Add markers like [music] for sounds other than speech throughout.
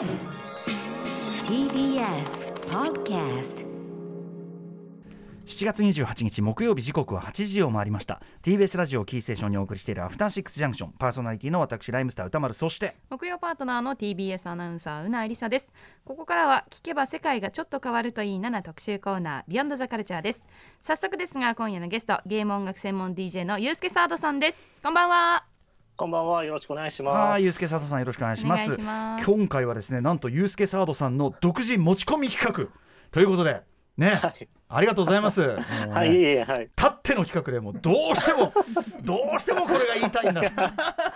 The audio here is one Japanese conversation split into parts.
TBS Podcast 7月28日木曜日時刻は8時を回りました。TBS ラジオキーステーションにお送りしているアフターシックスジャンクション。パーソナリティの私ライムスター歌丸。そして木曜パートナーの TBS アナウンサーうなえりさです。ここからは聞けば世界がちょっと変わるといいなな特集コーナービヨンドザカルチャーです。早速ですが今夜のゲストゲーム音楽専門 DJ のゆうすけサードさんです。こんばんはこんばんは。よろしくお願いします。はい、ゆうすけ佐藤さんよろしくお願いします。お願いします今回はですね、なんとゆうすけサードさんの独自持ち込み企画ということで、ね、はい。ありがとうございます。[laughs] はい、いはい。たっての企画でもうどうしても [laughs] どうしてもこれが言いたいんだ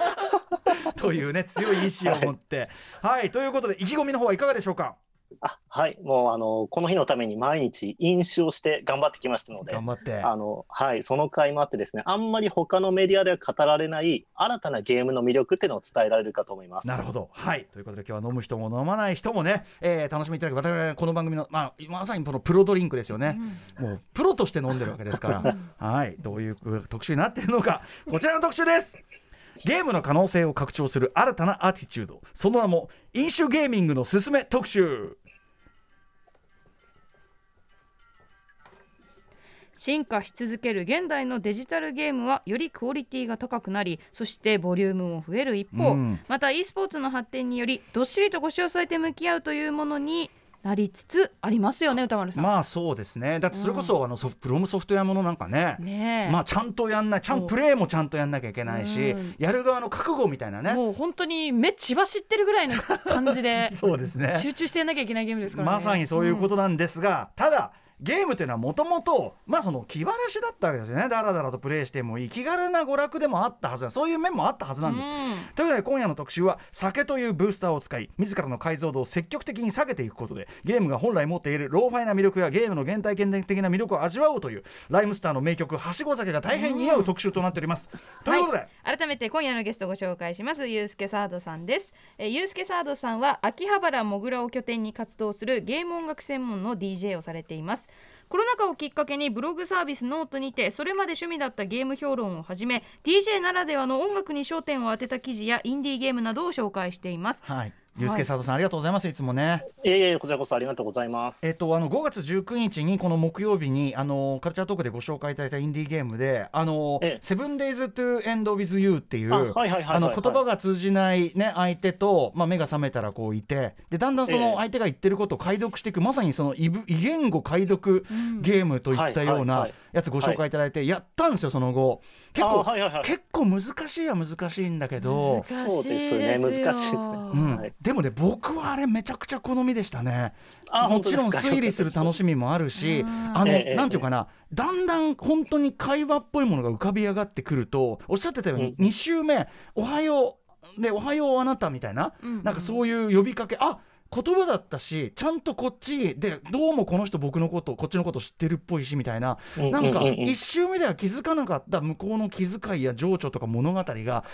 [laughs] というね強い意志を持ってはい、ということで意気込みの方はいかがでしょうか？あ、はい。もう、あの、この日のために毎日飲酒をして頑張ってきましたので。頑張ってあの、はい。その回もあってですね、あんまり他のメディアでは語られない新たなゲームの魅力っていうのを伝えられるかと思います。なるほど。はい。ということで今日は飲む人も飲まない人もね、えー楽しみいただく、我々この番組の、まあ、まさにこのプロドリンクですよね。もうプロとして飲んでるわけですから、はい。どういう特集になっているのか、こちらの特集です。ゲームの可能性を拡張する新たなアティチュード、その名も飲酒ゲーミングのすすめ特集。進化し続ける現代のデジタルゲームはよりクオリティが高くなりそしてボリュームも増える一方、うん。また e スポーツの発展によりどっしりと腰を据えて向き合うというものになりつつありますよね宇多丸さん。まあそうですね。だってそれこそ、あのソフ、フロムソフトウェアものなんかね。ねえ。まあちゃんとやんないちゃんプレーもちゃんとやんなきゃいけないし、うん。やる側の覚悟みたいなね。もう本当に目血走ってるぐらいの感じで [laughs] そうですね。集中してやんなきゃいけないゲームですからね。まさにそういうことなんですが、ただゲームというのはもともとまあその気晴らしだったわけですよね。だらだらとプレイしてもいい気軽な娯楽でもあったはずだそういう面もあったはずなんです、ということで今夜の特集は酒というブースターを使い自らの解像度を積極的に下げていくことでゲームが本来持っているローファイな魅力やゲームの原体験的な魅力を味わおうというライムスターの名曲はしご酒が大変似合う特集となっております、ということで、はい、改めて今夜のゲストご紹介しますゆうすけサードさんです、えー、ゆうすけサードさんは秋葉原もぐらを拠点に活動するゲーム音楽専門の DJ をされていますコロナ禍をきっかけにブログサービスノートにてそれまで趣味だったゲーム評論をはじめ DJ ならではの音楽に焦点を当てた記事やインディーゲームなどを紹介しています。はい。ゆうすけサードさんありがとうございます。いつもね。いえいえ、こちらこそありがとうございます。えっと、あの5月19日にこの木曜日にあのカルチャートークでご紹介いただいたインディーゲームで「あのええ。 Seven Days to End with You」っていうあの言葉が通じない、ね、相手と、まあ、目が覚めたらこういてでだんだんそええ。の相手が言ってることを解読していく、まさにその異ぶ異言語解読ゲームといったようなやつご紹介いただいて、やったんですよその後結構、あはいはいはい。結構難しいは難しいんだけど。そうですね。難しいですね。うん。はい。でもね僕はあれめちゃくちゃ好みでしたね。あもちろん推理する楽しみもあるしあの、ええなんていうかな。だんだん本当に会話っぽいものが浮かび上がってくるとおっしゃってたように、うん。2週目「おはよう」で「おはようあなた」みたいな、なんかそういう呼びかけあ言葉だったしちゃんとこっちでどうもこの人僕のことこっちのこと知ってるっぽいしみたいな、うんなんかうんうんうん1週目では気づかなかった向こうの気遣いや情緒とか物語が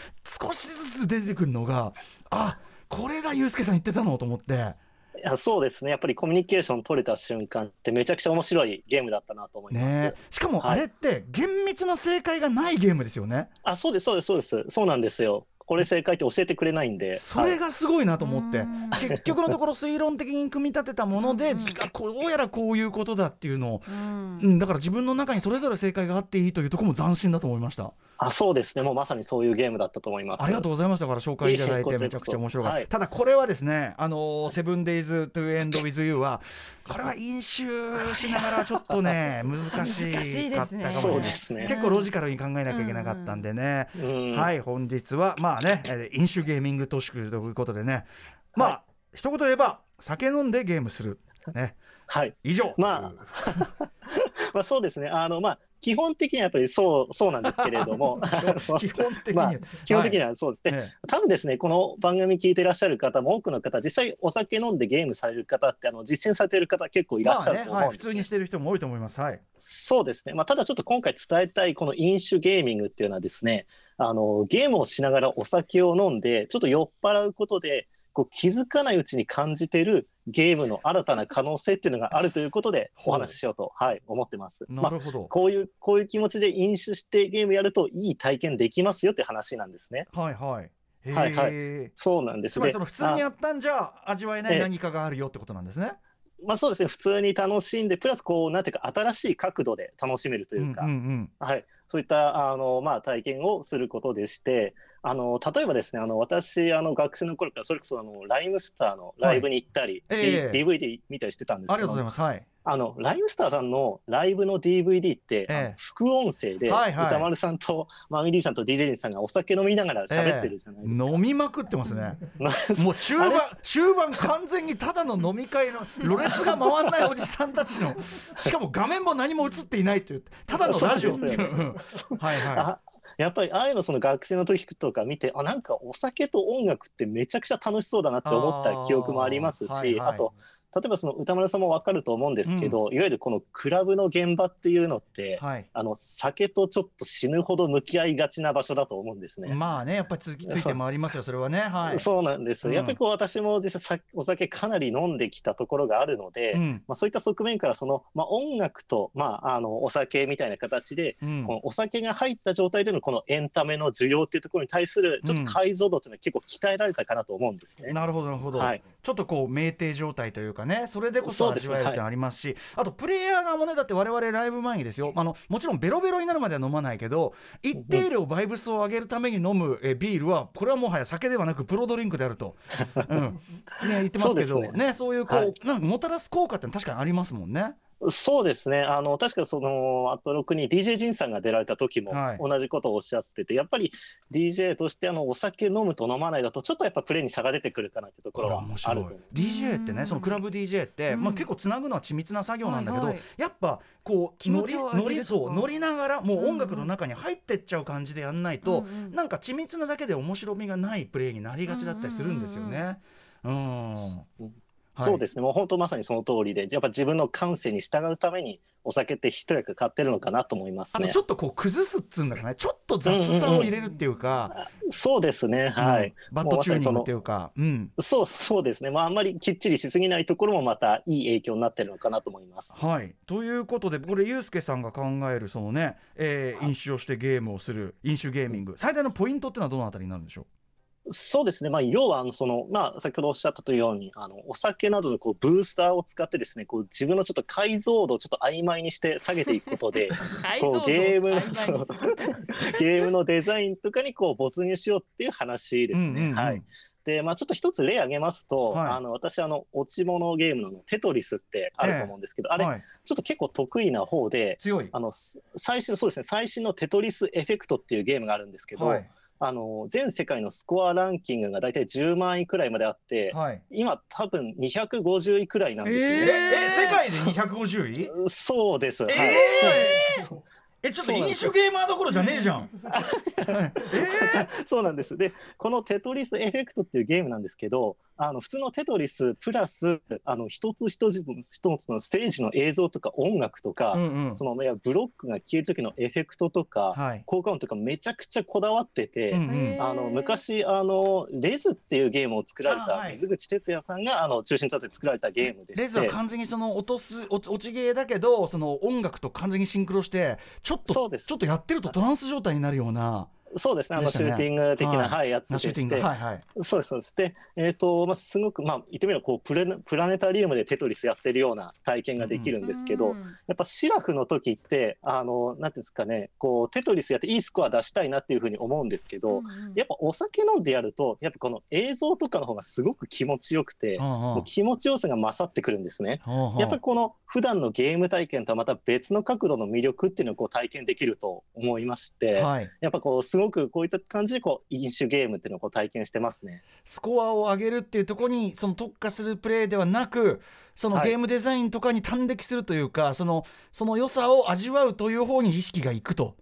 少しずつ出てくるのがあこれがユースケさん言ってたのと思って。いやそうですね。やっぱりコミュニケーション取れた瞬間ってめちゃくちゃ面白いゲームだったなと思います。ねえ、しかもあれって厳密な正解がないゲームですよね。あ、そうです、そうです、そうです。そうなんですよ。これ正解って教えてくれないんで。それはいがすごいなと思って、うん。結局のところ推論的に組み立てたもので、じあこうやらこういうことだっていうのを、うん。うん、だから自分の中にそれぞれ正解があっていいというところも斬新だと思いました。あ、そうですね。もうまさにそういうゲームだったと思います。ありがとうございました。から紹介いただいてめちゃくちゃ面白かった、はい。ただこれはですねあのー Seven Days to End with You はこれは飲酒しながらちょっとね難しかったかもね。結構ロジカルに考えなきゃいけなかったんでね、うん。はい本日はまあねえー飲酒ゲーミング特集ということでね。まあ、一言で言えば酒飲んでゲームする。ね。はい。以上。ま [laughs] まあそうですね。あの、まあ、基本的にはやっぱりそう、そうなんですけれども。[laughs] 基本的に、まあ、基本的にははそうですね。ね多分ですね、この番組聞いていらっしゃる方も多くの方、実際お酒飲んでゲームされる方って、あの、実践されている方結構いらっしゃるとまあねはい、思うんです、普通にしてる人も多いと思いますはいそうですね。まあ、ただちょっと今回伝えたいこの飲酒ゲーミングっていうのはですね、あの、ゲームをしながらお酒を飲んで、ちょっと酔っ払うことで、こう気づかないうちに感じてるゲームの新たな可能性っていうのがあるということでお話ししようと、はい、思ってます。まあなるほど、こういう、こういう気持ちで飲酒してゲームやるといい体験できますよって話なんですね。はいはい。へはいはえそうなんですね。つまりその普通にやったんじゃ味わえないええ。何かがあるよってことなんですね。まあそうですね。普通に楽しんでプラスこうなんていうか新しい角度で楽しめるというか、うんうん。はい、そういったあの、まあ、体験をすることでしてあの例えばですねあの私あの学生の頃からそれこそあのライムスターのライブに行ったり、ええ D- DVD 見たりしてたんですけどありがとうございます。はい。あのライムスターさんのライブの DVD って、ええ副音声で、はいはい歌丸さんとマミディさんと DJ ジンさんがお酒飲みながら喋ってるじゃないですか。飲みまくってますね。[laughs] な [laughs] もう終盤終盤完全にただの飲み会のろれつが回んないおじさんたちのしかも画面も何も映っていないっていうただのラジオっていう。[laughs] そうですうんはいはあやっぱりああいうのその学生の時とか見てあなんかお酒と音楽ってめちゃくちゃ楽しそうだなって思った記憶もありますしあ,、はいはい。と例えばその歌丸さんも分かると思うんですけど、いわゆるこのクラブの現場っていうのって、い。はい。あの酒とちょっと死ぬほど向き合いがちな場所だと思うんですね。まあねやっぱりつついて回りますよそれはねはい。そうなんです、うんやっぱりこう私も実際さお酒かなり飲んできたところがあるので、うんまあ、そういった側面からその、まあ、音楽と、まあ、あのお酒みたいな形でうんこのお酒が入った状態でのこのエンタメの需要っていうところに対するちょっと解像度っていうのは結構鍛えられたかなと思うんですね。なるほどなるほど、はいちょっとこう酩酊状態というかね。それでこそ味わえるってのありますしあとプレイヤー側もねだって我々ライブ前にですよ。あのもちろんベロベロになるまでは飲まないけど一定量バイブスを上げるために飲むえビールはこれはもはや酒ではなくプロドリンクであると、[laughs] うん。ね、言ってますけど。そうね。ねそういうこう、はい。なんかもたらす効果って確かにありますもんね。そうですね。あの確かそのアトロクに DJ ジンさんが出られた時もはい。同じことをおっしゃってて、やっぱり DJ としてあのお酒飲むと飲まないだとちょっとやっぱプレーに差が出てくるかなってところは面白い。あると思う。DJ ってねそのクラブ DJ って、うん。まあ、結構つなぐのは緻密な作業なんだけど、はいはい。やっぱこう気持ちを上乗りげるとか？そう乗りながらもう音楽の中に入ってっちゃう感じでやんないと、うんうん。なんか緻密なだけで面白みがないプレーになりがちだったりするんですよね。うんそうですね、もう本当まさにその通りで、やっぱ自分の感性に従うために、お酒って一役買ってるのかなと思いますね。あとち。ょっとこう崩すっつうんだかね。ちょっと雑さを入れるっていうか、そうですね、はい。うん。バッドチューニングっていうか、うん、そうそうですね、まあ、あんまりきっちりしすぎないところもまたいい影響になってるのかなと思います。はい、ということでこれユうスケさんが考えるそのね、えー飲酒をしてゲームをする飲酒ゲーミング。最大のポイントっていうのはどのあたりになるんでしょう？そうですね、まあ、要はあのその、まあ、先ほどおっしゃったというように、あのお酒などのこうブースターを使ってですね、こう自分のちょっと解像度をちょっと曖昧にして下げていくことで、[laughs] こうゲームのゲームのデザインとかにこう没入しようっていう話ですね。うんうんうん。はい。でまあ、ちょっと一つ例挙げますと、はい。あの私あの落ち物ゲームのテトリスってあると思うんですけど、あれはい、ちょっと結構得意な方で強い。あのす最新そうですね。最新のテトリスエフェクトっていうゲームがあるんですけど、はいあの全世界のスコアランキングが大体10万位くらいまであって、はい。今多分250位くらいなんですよえね。え世界で250位？そうです。はい。えそうえちょっと飲酒ゲーマーどころじゃねえじゃん。そうなんです。で、このテトリスエフェクトっていうゲームなんですけど、あの普通のテトリスプラスあの一つ一つの一つのステージの映像とか音楽とか、うんうん。そのいやブロックが消える時のエフェクトとか、はい。効果音とかめちゃくちゃこだわってて。うんうん。あの昔あのレズっていうゲームを作られた水口哲也さんがあの中心となって作られたゲームでレして。ズは完全にその落とす落ち落ちゲーだけどその音楽と完全にシンクロしてちょっとちょっとやってるとトランス状態になるようなそうですね。あのシューティング的な、はい。はい、やつでして。はいはい。そうです、そうです。で、えっ、と、まあ、すごく、まあ、言ってみれば、こうプレ、プラネタリウムでテトリスやってるような体験ができるんですけど、やっぱシラフの時って、あの、なんていうんですかね、こう、テトリスやっていいスコア出したいなっていうふうに思うんですけど、やっぱお酒飲んでやると、やっぱこの映像とかの方がすごく気持ちよくて、もう気持ちよさが勝ってくるんですね。やっぱりこの普段のゲーム体験とはまた別の角度の魅力っていうのをこう体験できると思いまして、はい。やっぱこうすごくこういった感じでこう飲酒ゲームっていうのをこう体験してますね。スコアを上げるっていうところにその特化するプレーではなくそのはいゲームデザインとかに端的するというか、そのその良さを味わうという方に意識がいくと、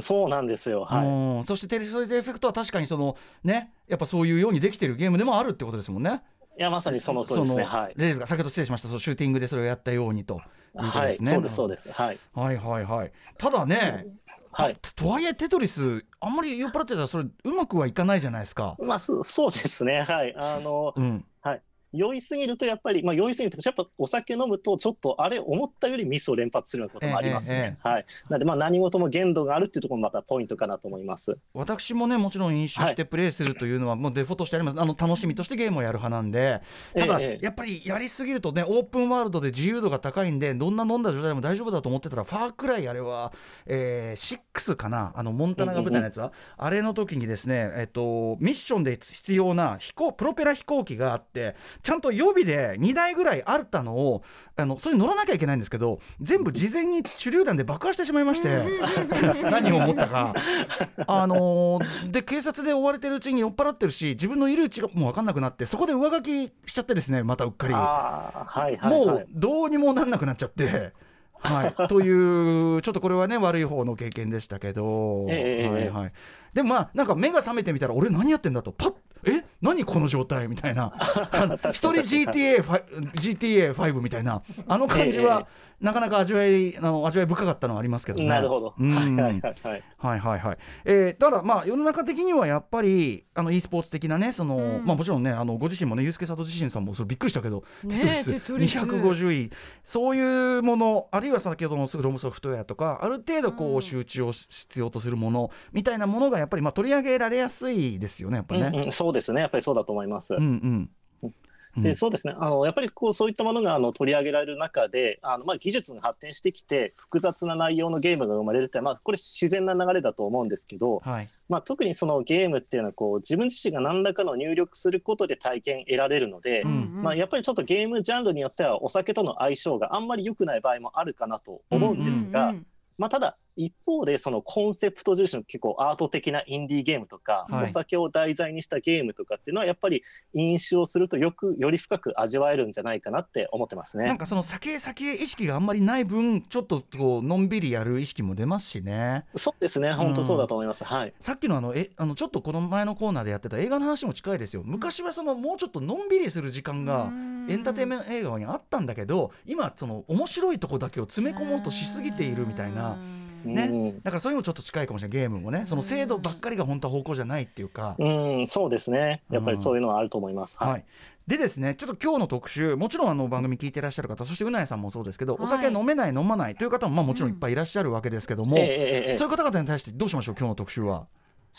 そうなんですよ。はい。うんそしてテレビソリエフェクトは確かにそのねやっぱそういうようにできてるゲームでもあるってことですもんね。いやまさにその通りですね。はい。レイズが先ほど失礼しましたそのシューティングでそれをやったようにということはい。ですね。そうですそうです。はい。はいはいはい。ただね、はい。ととはいえテトリスあんまり酔っ払ってたらそれうまくはいかないじゃないですか。まあそそうですね。はい。あのうん。酔いすぎるとやっぱり、まあ、酔いすぎるとやっぱお酒飲むとちょっとあれ思ったよりミスを連発するようなこともありますね。えはい。なのでまあ何事も限度があるっていうところもまたポイントかなと思います。私もねもちろん飲酒してプレイするというのはもうデフォとしてあります、あの楽しみとしてゲームをやる派なんで。ただ、ええ。やっぱりやりすぎるとねオープンワールドで自由度が高いんでどんな飲んだ状態でも大丈夫だと思ってたらファークライあれは、えー、6かな？あのモンタナが舞台のやつは、あれの時にですね、えっと、ミッションで必要な飛行プロペラ飛行機があってちゃんと予備で2台ぐらいあったのをあのそれに乗らなきゃいけないんですけど全部事前に手榴弾で爆破してしまいまして何を思ったか。あのーで警察で追われてるうちに酔っ払ってるし自分のいるうちがもう分かんなくなってそこで上書きしちゃってですねまたうっかり。はいはいもはい。うどうにもなんなくなっちゃって。はい、というちょっとこれはね悪い方の経験でしたけど、ええはいはい、でもまあなんか目が覚めてみたら俺何やってんだとパッえ何この状態みたいな。[laughs] 一人 GTA5, GTA5 みたいな。あの感じは、なかなか味わいあの味わい深かったのはありますけどね。なるほど。うんはいはいはいはい。はいはいはい。えー、ただまあ世の中的にはやっぱりあの e スポーツ的なねその、うんまあもちろんねあのご自身もねユースケサト自身さんもそれびっくりしたけど、ねえテトリステトリス250位そういうものあるいは先ほどのフロムソフトウェアとかある程度こうんう集中を必要とするものみたいなものがやっぱりまあ取り上げられやすいですよねやっぱりね。うんうん、そうですね。やっぱりそうだと思います。うんうん。うんでそうですね。あのやっぱりこうそういったものがあの取り上げられる中であの、まあ、技術が発展してきて複雑な内容のゲームが生まれるって、まあ、これ自然な流れだと思うんですけど、はい。まあ、特にそのゲームっていうのはこう自分自身が何らかの入力することで体験得られるので、うんまあ、やっぱりちょっとゲームジャンルによってはお酒との相性があんまり良くない場合もあるかなと思うんですが、まあ、ただ一方でそのコンセプト重視の結構アート的なインディーゲームとか、はい。お酒を題材にしたゲームとかっていうのはやっぱり飲酒をするとよくより深く味わえるんじゃないかなって思ってますね。なんかその酒酒意識があんまりない分ちょっとこうのんびりやる意識も出ますしね。そうですね。本当そうだと思います。はい。さっきのあのえあのちょっとこの前のコーナーでやってた映画の話も近いですよ。昔はそのもうちょっとのんびりする時間がエンターテインメント映画にあったんだけど今その面白いとこだけを詰め込もうとしすぎているみたいなねうんだからそれにもちょっと近いかもしれないゲームもねその精度ばっかりが本当は方向じゃないっていうか。うん、そうですね。やっぱりそういうのはあると思います。はい。はい、でですねちょっと今日の特集もちろんあの番組聞いてらっしゃる方そしてうなやさんもそうですけど、はいお酒飲めない飲まないという方もまあもちろんいっぱいいらっしゃるわけですけども、ええええええそういう方々に対してどうしましょう今日の特集は。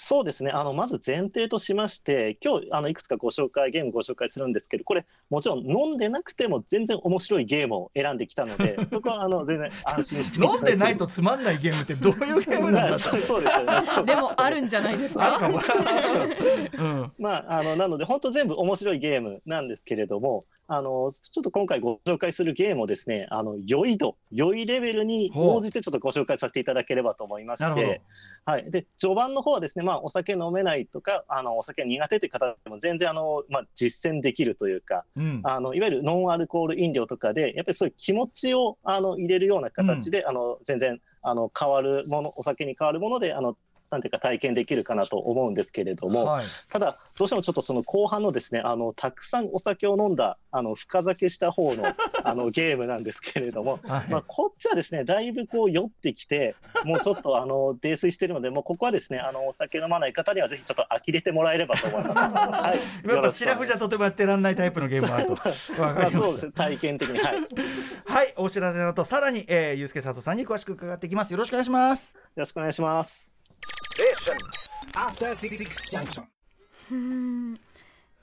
そうですね。あのまず前提としまして、今日あのいくつかご紹介ゲームご紹介するんですけど、これもちろん飲んでなくても全然面白いゲームを選んできたので、[laughs] そこはあの全然安心して飲んでないとつまんないゲームってどういうゲームなんだまあそうですよね。[laughs] でもあるんじゃないですか？あるかも。[laughs] うんまあ、あのなので本当全部面白いゲームなんですけれどもあのちょっと今回ご紹介するゲームをですねあの酔い度酔いレベルに応じてちょっとご紹介させていただければと思いましなるほどて、はい、で序盤の方はですね、まあ、お酒飲めないとかあのお酒苦手という方でも全然あの、まあ、実践できるというかうん。あのいわゆるノンアルコール飲料とかでやっぱりそういう気持ちをあの入れるような形で、あの全然あの変わるものお酒に変わるものであのなんていうか体験できるかなと思うんですけれども、はいただどうしてもちょっとその後半のですねあのたくさんお酒を飲んだあの深酒した方の [laughs] あのゲームなんですけれども、はいまあ、こっちはですねだいぶこう酔ってきてもうちょっとあの泥酔してるのでもうここはですねあのお酒飲まない方にはぜひちょっと呆れてもらえればと思います。[laughs] はい、やっぱシラフじゃとてもやってらんないタイプのゲームもあると。[laughs] まあそうですね。体験的にはいよはい、お知らせの後、さらに、えー、ゆうすけさとさんに詳しく伺っていきます。よろしくお願いします。ろしくお願いします。After Six Junction.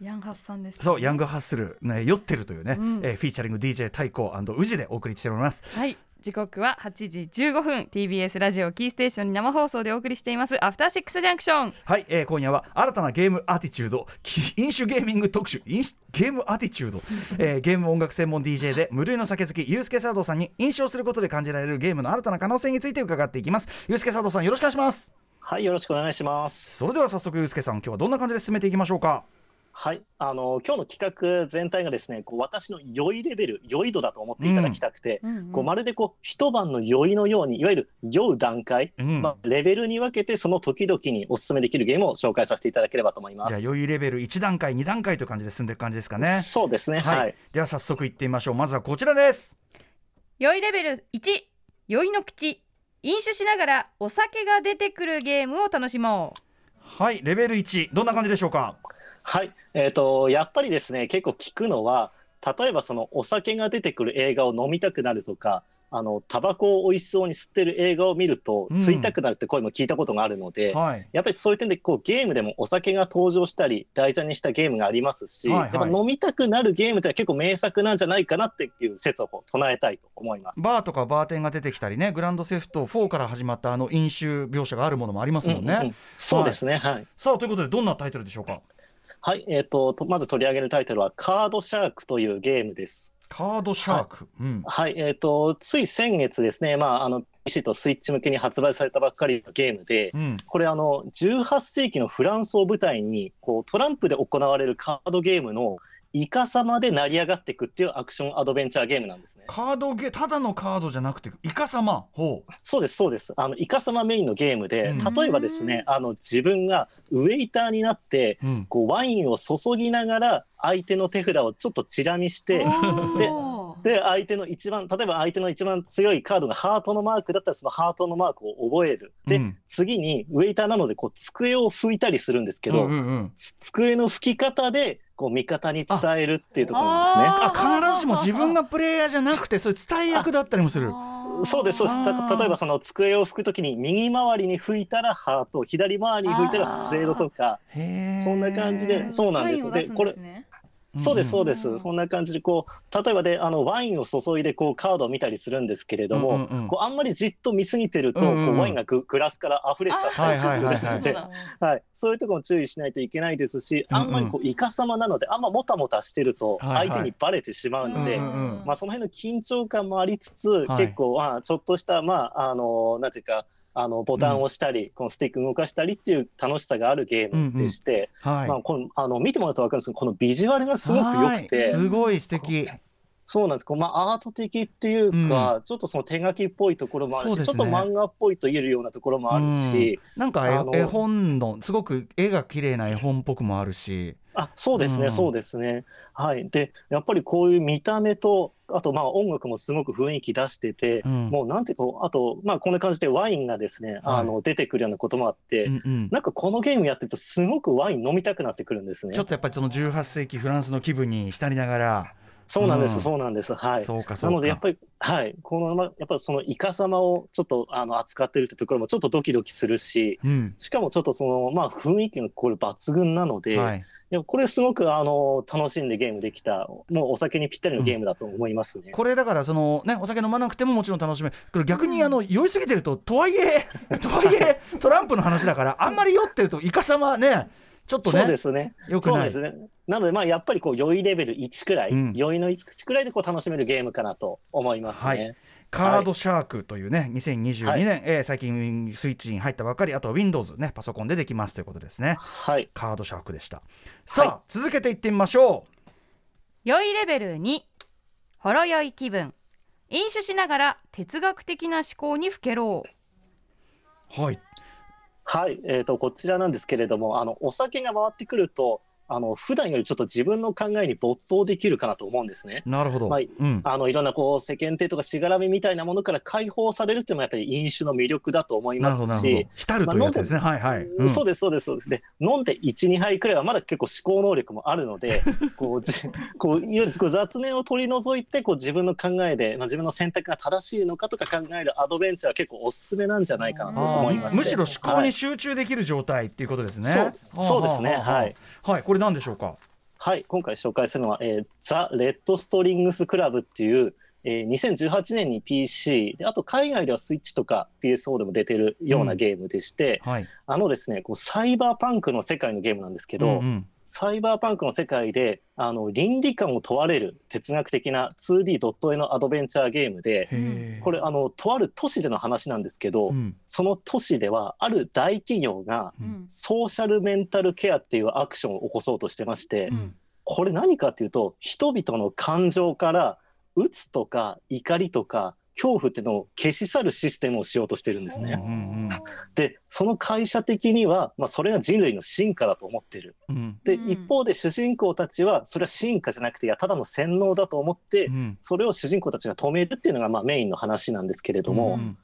ヤンハスさんです、そう、ヤングハッスル、ね、酔ってるというね、うん。えーフィーチャリング DJ 太鼓宇治でお送りしております。はい。時刻は8時15分。TBS ラジオキーステーションに生放送でお送りしています。アフターシックスジャンクションはい、えー今夜は新たなゲームアティチュードき飲酒ゲーミング特集飲酒ゲームアティチュード、[laughs] えーゲーム音楽専門 DJ で無類の酒好きユースケサードさんに飲酒をすることで感じられるゲームの新たな可能性について伺っていきます。ユースケサードさんよろしくお願いしますはいよろしくお願いします。それでは早速ユースケさん今日はどんな感じで進めていきましょうか？はい、あの今日の企画全体がですね、こう私の酔いレベル、酔い度だと思っていただきたくて、こうまるでこう一晩の酔いのように、いわゆる酔う段階、うん。まあ、レベルに分けてその時々にお勧めできるゲームを紹介させていただければと思います。じゃあ酔いレベル1段階2段階という感じで進んでいく感じですかね。そうですね、はい、では早速いってみましょう。まずはこちらです。酔いレベル1酔いの口飲酒しながらお酒が出てくるゲームを楽しもう。はいレベル1どんな感じでしょうか？はい、えー、とやっぱりですね結構聞くのは例えばそのお酒が出てくる映画を飲みたくなるとかあのタバコを美味しそうに吸ってる映画を見るとうん。吸いたくなるって声も聞いたことがあるので、はい。やっぱりそういう点でこうゲームでもお酒が登場したり題材にしたゲームがありますし、はいはい。やっぱ飲みたくなるゲームって結構名作なんじゃないかなっていう説を唱えたいと思います。バーとかバーテンが出てきたりねグランドセフト4から始まったあの飲酒描写があるものもありますもんね、うんうんうんそうですね、はい。さあということでどんなタイトルでしょうか？はい、えー、ととまず取り上げるタイトルは「カードシャーク」というゲームです。カードシャーク、うん。はい、えー、とつい先月ですね、まあ、あの PC とスイッチ向けに発売されたばっかりのゲームで、うん。これあの18世紀のフランスを舞台にこうトランプで行われるカードゲームのイカ様で成り上がっていくっていうアクションアドベンチャーゲームなんですね。カードゲただのカードじゃなくてイカ様ほう。そうですそうです。あのイカ様メインのゲームで、うん。例えばですねあの自分がウェイターになってうん。こうワインを注ぎながら相手の手札をちょっとチラ見してでで相手の一番例えば相手の一番強いカードがハートのマークだったらそのハートのマークを覚える。で、うん。次にウェイターなのでこう机を拭いたりするんですけど、うんうんうん。つ机の拭き方でこう味方に伝えるっていうところなんですね。あ必ずしも自分がプレイヤーじゃなくてそういう伝え役だったりもする。そうですそうです。例えばその机を拭くときに右回りに拭いたらハート左回りに拭いたらスペードとかそんな感じでそうなんですでこれそうですそうです、うんそんな感じでこう例えばであのワインを注いでこうカードを見たりするんですけれども、うんうんうん。こうあんまりじっと見すぎてると、こうワインがググラスから溢れちゃったりするので、はいそういうところも注意しないといけないですし、あんまりこうイカ様なのであんまもたもたしてると相手にバレてしまうので、まあ、その辺の緊張感もありつつ、はい。結構まあちょっとしたまああのなんていうかあのボタンを押したり、このスティック動かしたりっていう楽しさがあるゲームでして、はい。まあ、このあの見てもらうと分かるんですけどこのビジュアルがすごく良くはい。て。すごい素敵そうなんです。こう、まあ、アート的っていうか、ちょっとその手書きっぽいところもあるし、ね。ちょっと漫画っぽいと言えるようなところもあるし、なんかあの絵絵本のすごく絵が綺麗な絵本っぽくもあるし。あそうですね、うん。そうですね。はい、でやっぱりこういう見た目とあとまあ音楽もすごく雰囲気出してて、うん。もうなんていうかあとまあこんな感じでワインがですね、あの出てくるようなこともあって、うんうん。なんかこのゲームやってるとすごくワイン飲みたくなってくるんですね。ちょっ。とやっぱりその18世紀フランスの気分に浸りながらそうなんです、うんそうなんです。はい。そうかそうかなのでやっぱりはいこのまやっぱそのイカ様をちょっとあの扱ってるってところもちょっとドキドキするし。うんしかもちょっとそのまあ雰囲気がこれ抜群なので、はいこれすごくあの楽しんでゲームできたもうお酒にぴったりのゲームだと思いますね。これだからそのねお酒飲まなくてももちろん楽しめる逆にあの酔いすぎてるととはいえとはいえトランプの話だからあんまり酔ってるとイカ様ねちょっとねそうですね。よくない。そうですね。なのでまあやっぱりこう酔いレベル1くらい、うん。酔いの1口くらいでこう楽しめるゲームかなと思いますね。はい。カードシャークというね2022年、はい。えー最近スイッチに入ったばかりあとは Windows ねパソコンでできますということですね。はい。カードシャークでした。さあ、続けていってみましょ酔いレベル2ほろ酔い気分。飲酒しながら哲学的な思考にふけろうう。はいはい。えっ、とこちらなんですけれども、あのお酒が回ってくると。あの普段よりちょっと自分の考えに没頭できるかなと思うんですね。なるほど、はいうん。あのいろんなこう世間体とかしがらみみたいなものから解放されるっていうのもやっぱり飲酒の魅力だと思いますし、浸るというやつですね、はいはい、うん。そうですそうですそうです。で飲んで12杯くらいはまだ結構思考能力もあるので [laughs] こうじこういわゆるこう雑念を取り除いてこう自分の考えで、まあ、自分の選択が正しいのかとか考えるアドベンチャーは結構おすすめなんじゃないかなと思いまして。むしろ思考はいに集中できる状態っていうことですね。そうはあそうですね。はあはあ。はい。はい、これなんでしょうか？はい、今回紹介するのは、えーザ・レッド・ストリングス・クラブっていう、えー2018年に PC であと海外ではスイッチとか PS4 でも出てるようなゲームでして、はい。あのですねこうサイバーパンクの世界のゲームなんですけど、うんうんサイバーパンクの世界であの倫理観を問われる哲学的な 2D ドット絵のアドベンチャーゲームでこれあのとある都市での話なんですけど、うん。その都市ではある大企業がうん。ソーシャルメンタルケアっていうアクションを起こそうとしてまして、うん。これ何かっていうと人々の感情から鬱とか怒りとか恐怖っていうのを消し去るシステムをしようとしてるんですね。うんうんでその会社的には、まあ、それが人類の進化だと思ってる。うん。で、うん。一方で主人公たちはそれは進化じゃなくていやただの洗脳だと思って、うん。それを主人公たちが止めるっていうのがまあメインの話なんですけれども、うん。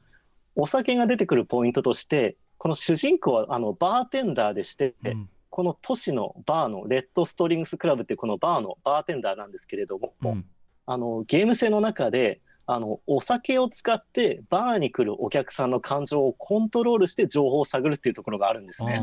お酒が出てくるポイントとしてこの主人公はあのバーテンダーでして、うん。この都市のバーのレッドストリングスクラブっていうこのバーのバーテンダーなんですけれども、うん。あのゲーム性の中であのお酒を使ってバーに来るお客さんの感情をコントロールして情報を探るっていうところがあるんですね。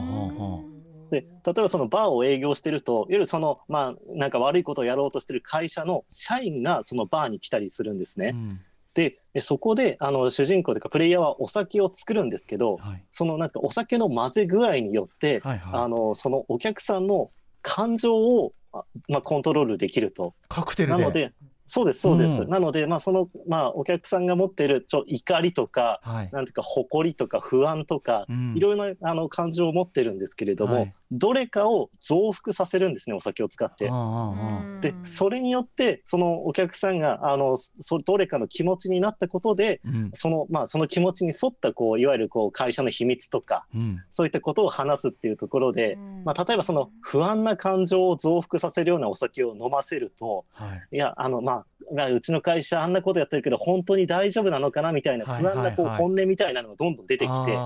で例えばそのバーを営業してるといわゆるそのまあなんか悪いことをやろうとしてる会社の社員がそのバーに来たりするんですね。うんででそこであの主人公というかプレイヤーはお酒を作るんですけどはいそのなんかお酒の混ぜ具合によってはいはあのそのお客さんの感情を、あまあ、コントロールできると。いカクテルでなのでそうですそうです。うん。なので、まあ、その、まあ、お客さんが持っているちょ怒りとかはい。なんていうか誇りとか不安とか、うん。いろいろなあの感情を持ってるんですけれども、はい。どれかを増幅させるんですねお酒を使って。あ。あああでそれによってそのお客さんがあのそどれかの気持ちになったことでうん。その,、まあ、その気持ちに沿ったこういわゆるこう会社の秘密とかうん。そういったことを話すっていうところで、まあ、例えばその不安な感情を増幅させるようなお酒を飲ませるとはい。いやあのまあまあうちの会社あんなことやってるけど本当に大丈夫なのかなみたいなはい不安なこう本音みたいなのがどんどん出てきて、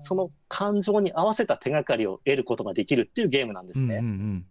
その感情に合わせた手がかりを得ることができるっていうゲームなんですね。うんうん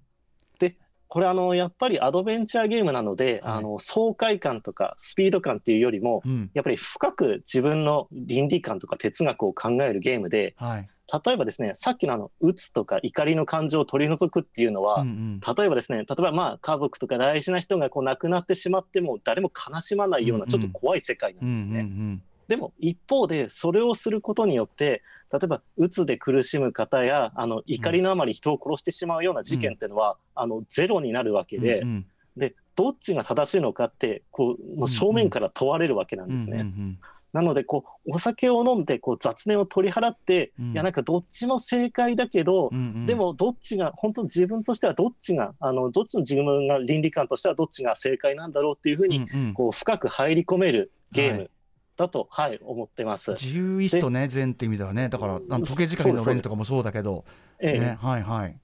これあのやっぱりアドベンチャーゲームなので、はい。あの爽快感とかスピード感っていうよりもうんうん。やっぱり深く自分の倫理観とか哲学を考えるゲームではい例えばですねさっきのあの鬱とか怒りの感情を取り除くっていうのは、うんうん。例えばですね例えばまあ家族とか大事な人がこう亡くなってしまっても誰も悲しまないよううんうなん。ちょっと怖い世界なんですね。うんうんでも一方でそれをすることによって例えば鬱で苦しむ方やあの怒りのあまり人を殺してしまうような事件っていうのは、あのゼロになるわけで,、うんうん。でどっちが正しいのかってこうもう正面から問われるわけなんですね。うんうんなのでこうお酒を飲んでこう雑念を取り払って、うん。いやなんかどっちも正解だけど、うんうん。でもどっちが本当に自分としてはどっちがあのどっちの自分が倫理観としてはどっちが正解なんだろうっていうふうに、うんうん。こう深く入り込めるゲーはムだと、はい思ってます。自由意志とね善って意味ではねだから時計仕掛けのレンとかもそうだけどええ。ねはいはい。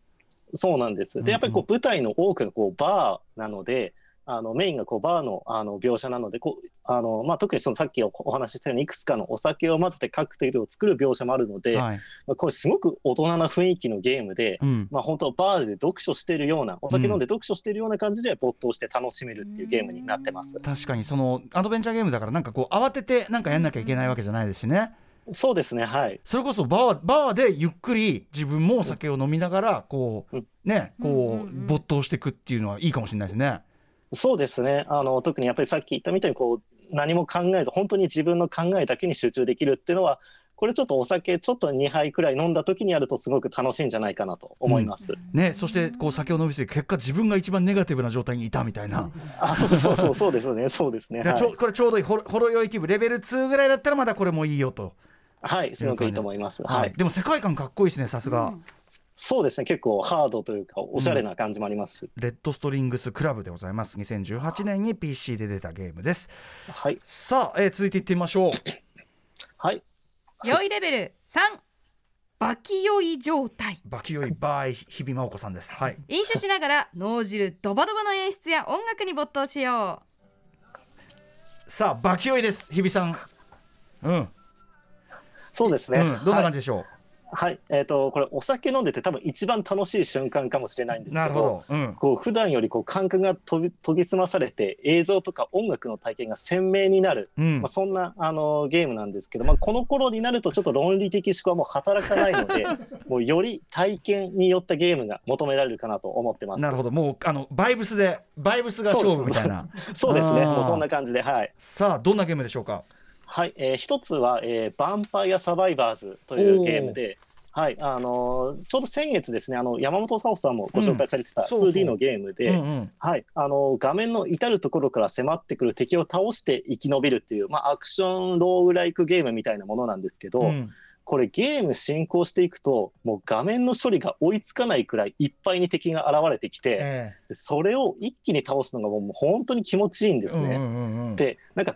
そうなんです。でやっぱりこう舞台の多くがこうバーなのであのメインがこうバーのあの描写なのでこうあの、まあ、特にそのさっきおお話ししたようにいくつかのお酒を混ぜてカクテルを作る描写もあるので、はい。まあ、これすごく大人な雰囲気のゲームで、うん。まあ、本当バーで読書してるようなお酒飲んで読書してるような感じで没頭して楽しめるっていうゲームになってます。確かにそのアドベンチャーゲームだからなんかこう慌ててなんかやんなきゃいけないわけじゃないですしね。そうですねはい。それこそバーバーでゆっくり自分もお酒を飲みながらこううん。ねこうんうんううん。没頭していくっていうのはいいかもしれないですね。そうですねあの特にやっぱりさっき言ったみたいにこう何も考えず本当に自分の考えだけに集中できるっていうのはこれちょっとお酒ちょっと2杯くらい飲んだ時にやるとすごく楽しいんじゃないかなと思います。ねそしてこう酒を飲みすぎて結果自分が一番ネガティブな状態にいたみたいな。あそうそうそうそうですねそうですね。じゃあちょはい、これちょうどいいほろほろ酔い気分レベル2ぐらいだったらまだこれもいいよと。はい、すごくいいと思います。ははいい、でも世界観かっこいいですねさすが。そうですね。結構ハードというかおしゃれな感じもあります。し、レッドストリングスクラブでございます。2018年に PC で出たゲームです。はい。さあ、えー続いていってみましょう。はい。酔いレベル。3バキ酔い状態。バキ酔いバイ日比真央子さんです。はい。飲酒しながら脳汁ドバドバの演出や音楽に没頭しよさあバキ酔いです。日比さん。うん、そうですね、うん、どんなはい感じでしょはい、えっ、とこれお酒飲んでて多分一番楽しい瞬間かもしれないんでう、すけどど、うん、こう普段よりこう感覚が研ぎ研ぎ澄まされて映像とか音楽の体験が鮮明になる、うん。まあ、そんなあのゲームなんですけど、まあ、この頃になるとちょっと論理的思考はもう働かないので [laughs] もうより体験によったゲームが求められるかなと思ってます。なるほど。もうあのバイブスでバイブスが勝負みたいな。そうですね。もうそんな感じではい。さあどんなゲームでしょうか？はい、えー一つは、えー、バンパイアサバイバー。ズというゲームで、はい、あのーちょうど先月ですね、あの山本沙さんもご紹介されてたうん。そうそう。2D のゲームで、はい、あのー画面の至るところから迫ってくる敵を倒して生き延びるっていう、まあ、アクションローグライクゲームみたいなものなんですけど、うんこれゲーム進行していくと、もう画面の処理が追いつかないくらいいっぱいに敵が現れてきて、えそれを一気に倒すのがもう本当に気持ちいいんですね。うんうんうんうん。でなんか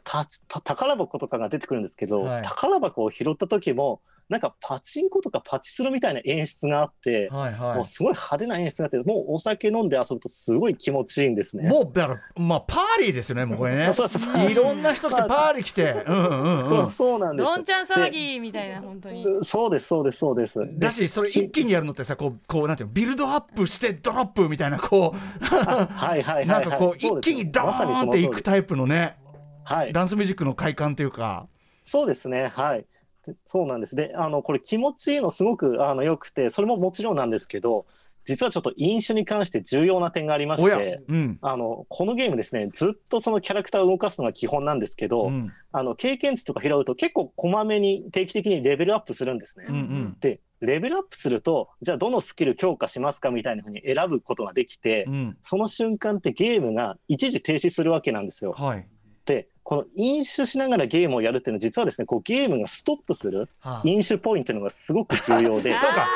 宝箱とかが出てくるんですけど、はい。宝箱を拾った時もなんかパチンコとかパチスロみたいな演出があって、はいはもうすごい派手な演出があってもうお酒飲んで遊ぶとすごい気持ちいいんですいね。もうだからまあパーリーですよねもうこれね。[laughs] そうそういろんな人来てパーリー。来て。うんうんうん。そうそうなんです。どんちゃん騒ぎみたいな本当に。でそうですそうですそうです。でだしそれ一気にやるのってさこうこうなんていうのビルドアップしてドロップみたいなこ [laughs] はいはいうはいはい。なんかこう一気にドまさにーンっていくタイプのねはい。ダンスミュージックの快感というか。そうですね、はい。でそうなんです。で、あの、これ気持ちいいのすごく、あの、良くて、それももちろんなんですけど、実はちょっと飲酒に関して重要な点がありまして、うんあの、このゲームですね、ずっとそのキャラクターを動かすのが基本なんですけど、うんあの、経験値とか拾うと結構こまめに定期的にレベルアップするんですね。うんうんで、レベルアップすると、じゃあどのスキル強化しますかみたいなふうに選ぶことができて、うんその瞬間ってゲームが一時停止するわけなんですよ。はいで、この飲酒しながらゲームをやるっていうのは実はですね、こうゲームがストップするはあ。飲酒ポイントっていうのがすごく重要で。[laughs] そうか。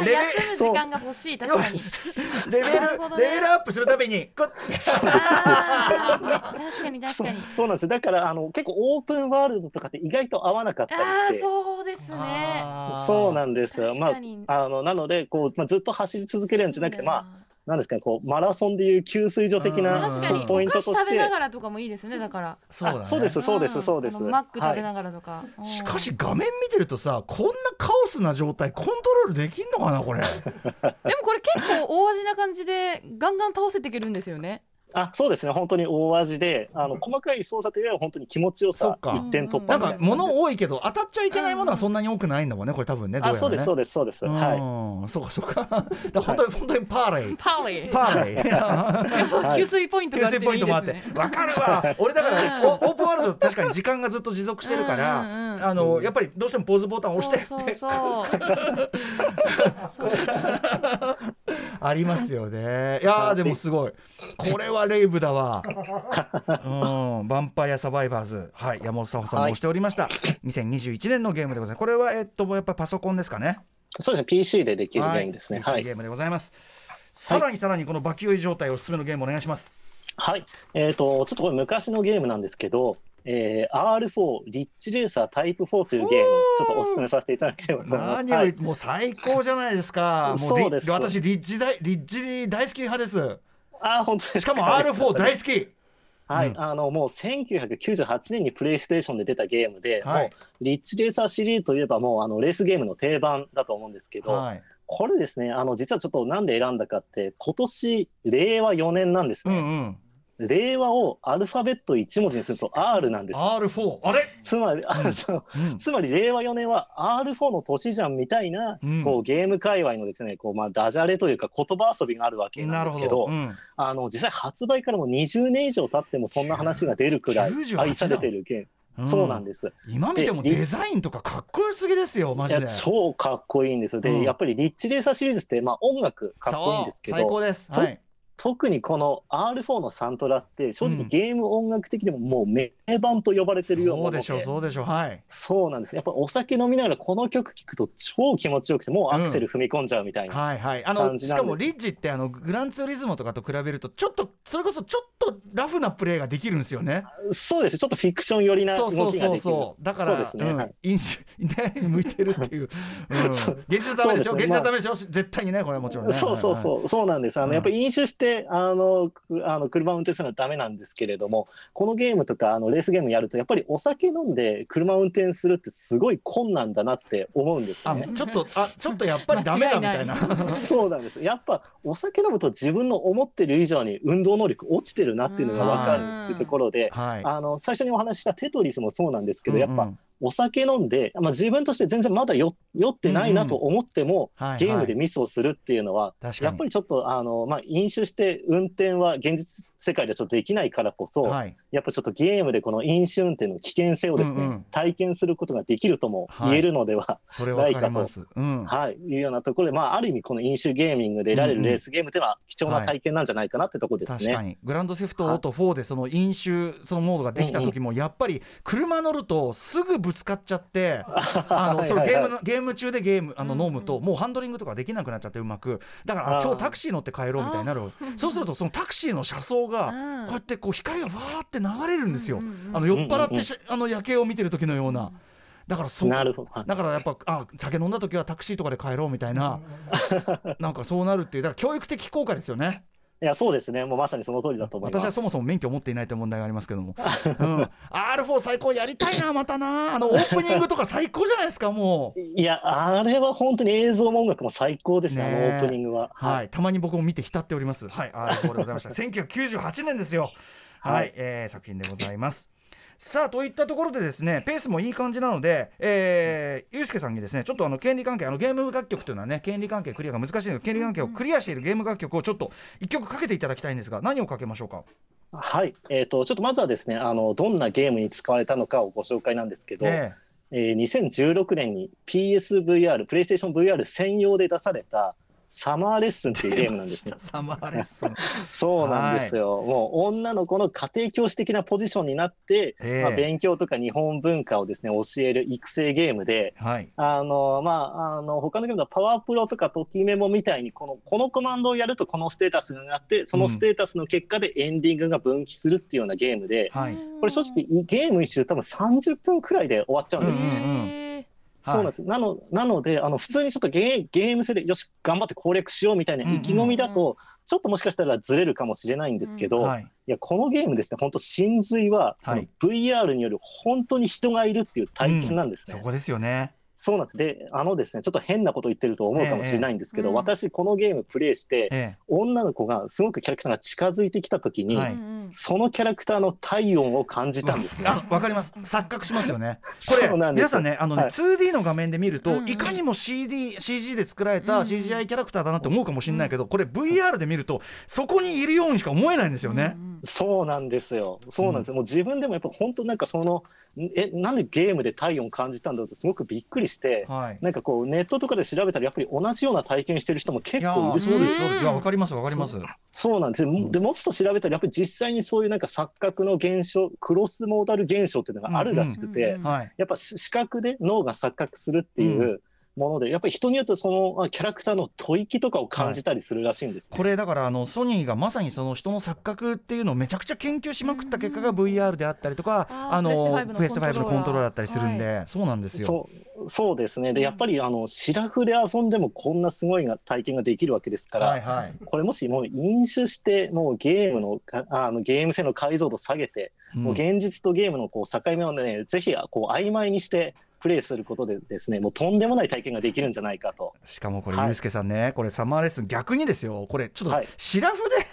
レベ休む時間が欲しい確かに。レベルね。レベルアップするためにこうあー確かに確かに。そうなんです。よだからあの結構オープンワールドとかって意外と合わなかったりあして。ーそうですね。そうなんですよ。ま確かに。ああのなのでこう、まあ、ずっと走り続けるんじゃなくてまあなんですかねこうマラソンでいう給水所的うん。な確かにポインおトとして。食べながらとかもいいですねだから。そうそうですそうですんそうです。マック食べはいながらとか、うんしかし画面見てるとさこんなカオスな状態コントロールできんのかなこれでも。これ結構大味な感じでガンガン倒せてい。けるん。ですよねあそうですね。本当に大味であの細かい操作というよりは本当に気持ちよさそっか。一点突破ないんか物多いけど当たっちゃいけないものはそんなに多くないんだもんねこれ多分ね。どうやらねあそうですそうですそうです。はい。うんそうかそうか。[laughs] だ本当に本当にパーレイ。パーリーパーレイ。[laughs] はい。給水ポイント給があって水ポイントもあって。わかるわ。[laughs] 俺だからおオープンワールド確かに時間がずっと持続してるから、あのやっぱりどうしてもポーズボタンを押して。そうそうそう。そうありますよね。いやーでもすごい。これはレイブだわ。うん。ヴァンパイアサバイバーズ。はい。山本沙穂さんも押しておりました、2021年のゲームでございます。これはえっとやっぱりパソコンですかね。そうですね。PC でできるゲはい。ームですね。はい。ゲームでございます、さらにさらにこのバキュイ状態おすすめのゲームお願いします。はい、えー、とちょっとこれ昔のゲームなんですけど、えー、R4 リッチレーサータイプ4というゲームちょっとお勧めさせていただければと思います。何をはいもう最高じゃないですか。もうリそうです私リッジ大リッジ大好き派です。あー本当ですしかも R4 [laughs] 大好き。はい、うんあのもう1998年にプレイステーションで出たゲームで、はいもうリッチレーサーシリーズといえばもうあのレースゲームの定番だと思うんですけど、はい。これですねあの実はちょっとなんで選んだかって今年令和4年なんですね、うんうん。令和をアルファベット1文字にすると R なんです。R4 あれ？つまり、あうん。そう。うん。つまり令和4年は R4 の年じゃんみたいな、うん。こうゲーム界隈のですねこうまあダジャレというか言葉遊びがあるわけななんですけどあの実際発売からもう20年以上経ってもそんな話が出るくらい98愛されてるゲーム、そうなんです。今見てもでデザインとかかっこよすぎですよマいやジで。超かっこいいんですよ。で、うん。やっぱりリッチレーサーシリーズってまあ音楽かっこいいんですけそう最高どです。とはい。特にこの R4 のサントラって正直うん。ゲーム音楽的にももう名盤と呼ばれてるようなもので。そうでしょうそうでしょうはい。そうなんです。やっぱお酒飲みながらこの曲聴くと超気持ちよくてもうアクセル踏み込んじゃうみたいな、はいはい、あのしかもリッジってあのグランツーリズムとかと比べるとちょっとそれこそちょっとラフなプレーができるんですよね。そうです。ちょっとフィクション寄りなそうそうそう動きができる。そうだからそうですね、うん。[laughs] 向いてるっていう、うん、そう現実はダメですよそうですね現実はダメですよ、絶対にねこれはもちろんね。そうそうう。そう、そうなんです。あうんの、やっぱり飲酒して、あの、くあの、車を運転するのはダメなんですけれども。このゲームとか、あの、レースゲームやると、やっぱりお酒飲んで車を運転するってすごい困難だなって思うんですあね。ちょっとあちょっとやっぱりダメだみたいな。[laughs] [laughs] そうなんです。やっぱお酒飲むと自分の思ってる以上に運動能力落ちてるなっていうのが分かるっていうところで、はい。あの最初にお話ししたテトリスもそうなんですけど、やっぱうんうんお酒飲んで、まあ、自分として全然まだ酔酔ってないなと思っても、はいはい。ゲームでミスをするっていうのは、やっぱりちょっとあの、まあ、飲酒して運転は現実世界ではちょっとできないからこそ、はい。やっぱちょっとゲームでこの飲酒運転の危険性をですね、うんうん。体験することができるとも言えるのでは、それわかります。うん。はい、いうようなところで、まあ、ある意味この飲酒ゲーミングで得られるレースゲームでは貴重な体験なんじゃないかなってところですね。確かに。グランドセフトオート4でその飲酒そのモードができた時もやっぱり車乗るとすぐぶつかっちゃって [laughs] あのそのゲームのゲーム中でゲームあの飲むともうハンドリングとかできなくなっちゃってうまく。だから今日タクシー乗って帰ろうみたいになる。そうするとそのタクシーの車窓がうん。こうやってこう光がわーって流れるんですよ。うんうんうんあの酔っ払ってしうあの夜景を見てる時のような。だからそなるほど。はいだからやっぱあ酒飲んだ時はタクシーとかで帰ろうみたいな。なんかそうなるっていうだから教育的効果ですよねいやそうですね。もうまさにその通りだと思います。私はそもそも免許を持っていないという問題がありますけども、[laughs] うん、R4 最高やりたいなまたな。あのオープニングとか最高じゃないですかもう。いやあれは本当に映像も音楽も最高ですね。ねあのオープニングは。はい、たまに僕も見て浸っております。はい、R4 でございました。1998年ですよ。はい、はい。えー作品でございます。さあといったところでですねペースもいい感じなので、えー、ゆうすけさんにですねちょっとあの権利関係あのゲーム楽曲というのはね権利関係クリアが難しいので権利関係をクリアしているゲーム楽曲をちょっと一曲かけていただきたいんですが何をかけましょうか、はい、えー、とちょっとまずはですねあのどんなゲームに使われたのかをご紹介なんですけど、え。えー2016年に PSVR プレイステーション VR 専用で出されたサマーレッスンっていうゲームなんですね。[laughs] サマーレッスン [laughs] そうなんですよ。もう女の子の家庭教師的なポジションになって、ええまあ、勉強とか日本文化をですね教える育成ゲームで。はいあのまあ、あの他のゲームだとパワープロとかときメモみたいにこのこのコマンドをやるとこのステータスになってそのステータスの結果でエンディングが分岐するっていうようなゲームで、はいこれ正直ゲーム一周多分30分くらいで終わっちゃうんですよ。うんうんうんそうなんです。なのなのであの普通にちょっとゲーゲーム性でよし頑張って攻略しようみたいな意気込みだと、ちょっともしかしたらずれるかもしれないんですけど、はい。いやこのゲームですね本当真髄は、はい。VR による本当に人がいるっていう体験なんですね。そこですよねそうなんです。で、あのですね、ちょっと変なこと言ってると思うかもしれないんですけど、ええうん私このゲームプレイして、え女の子がすごくキャラクターが近づいてきた時に、はい。うんうん。そのキャラクターの体温を感じたんですね。あわかります。錯覚しますよね。[laughs] これ皆さんねあのね、はい。2D の画面で見ると、うんうん。いかにも CD CG で作られたうんうん。CGI キャラクターだなって思うかもしれないけど、これ VR で見るとそこにいるようにしか思えないんですよね。うんそうなんですよ。そうなんですよ。もう自分でもやっぱ本当なんかその、え、なんでゲームで体温感じたんだろうってすごくびっくりして、はい。なんかこうネットとかで調べたらやっぱり同じような体験してる人も結構いるーそうですしそうです。いやわかりますわかります。そう。なんです。よ。んでもうちょっと調べたらやっぱり実際にそういうなんか錯覚の現象クロスモーダル現象っていうのがあるらしくて、うんうんはいやっぱし視覚で脳が錯覚するっていうもので、やっぱり人によってそのあキャラクターの吐息とかを感じたりするらしいんですね、これだからあのソニーがまさにその人の錯覚っていうのをめちゃくちゃ研究しまくった結果が VR であったりとか、あのププレステレステ5 5のコントローラーのコントローラーだったりするんで、そうなんですよ。そうそうですね。でやっぱりあのシラフで遊んでもこんなすごいが体験ができるわけですから、はいはい。これもしもう飲酒してもうゲームのかあのゲーム性の解像度下げて、もう現実とゲームのこう境目をねぜひこう曖昧にしてプレイすることでですねもうとんでもない体験ができるんじゃないかと。しかもこれ、はい。ゆうすけさんね、これ、サマーレッスン、逆にですよ、これ、ちょっと、はい。シラフで、シ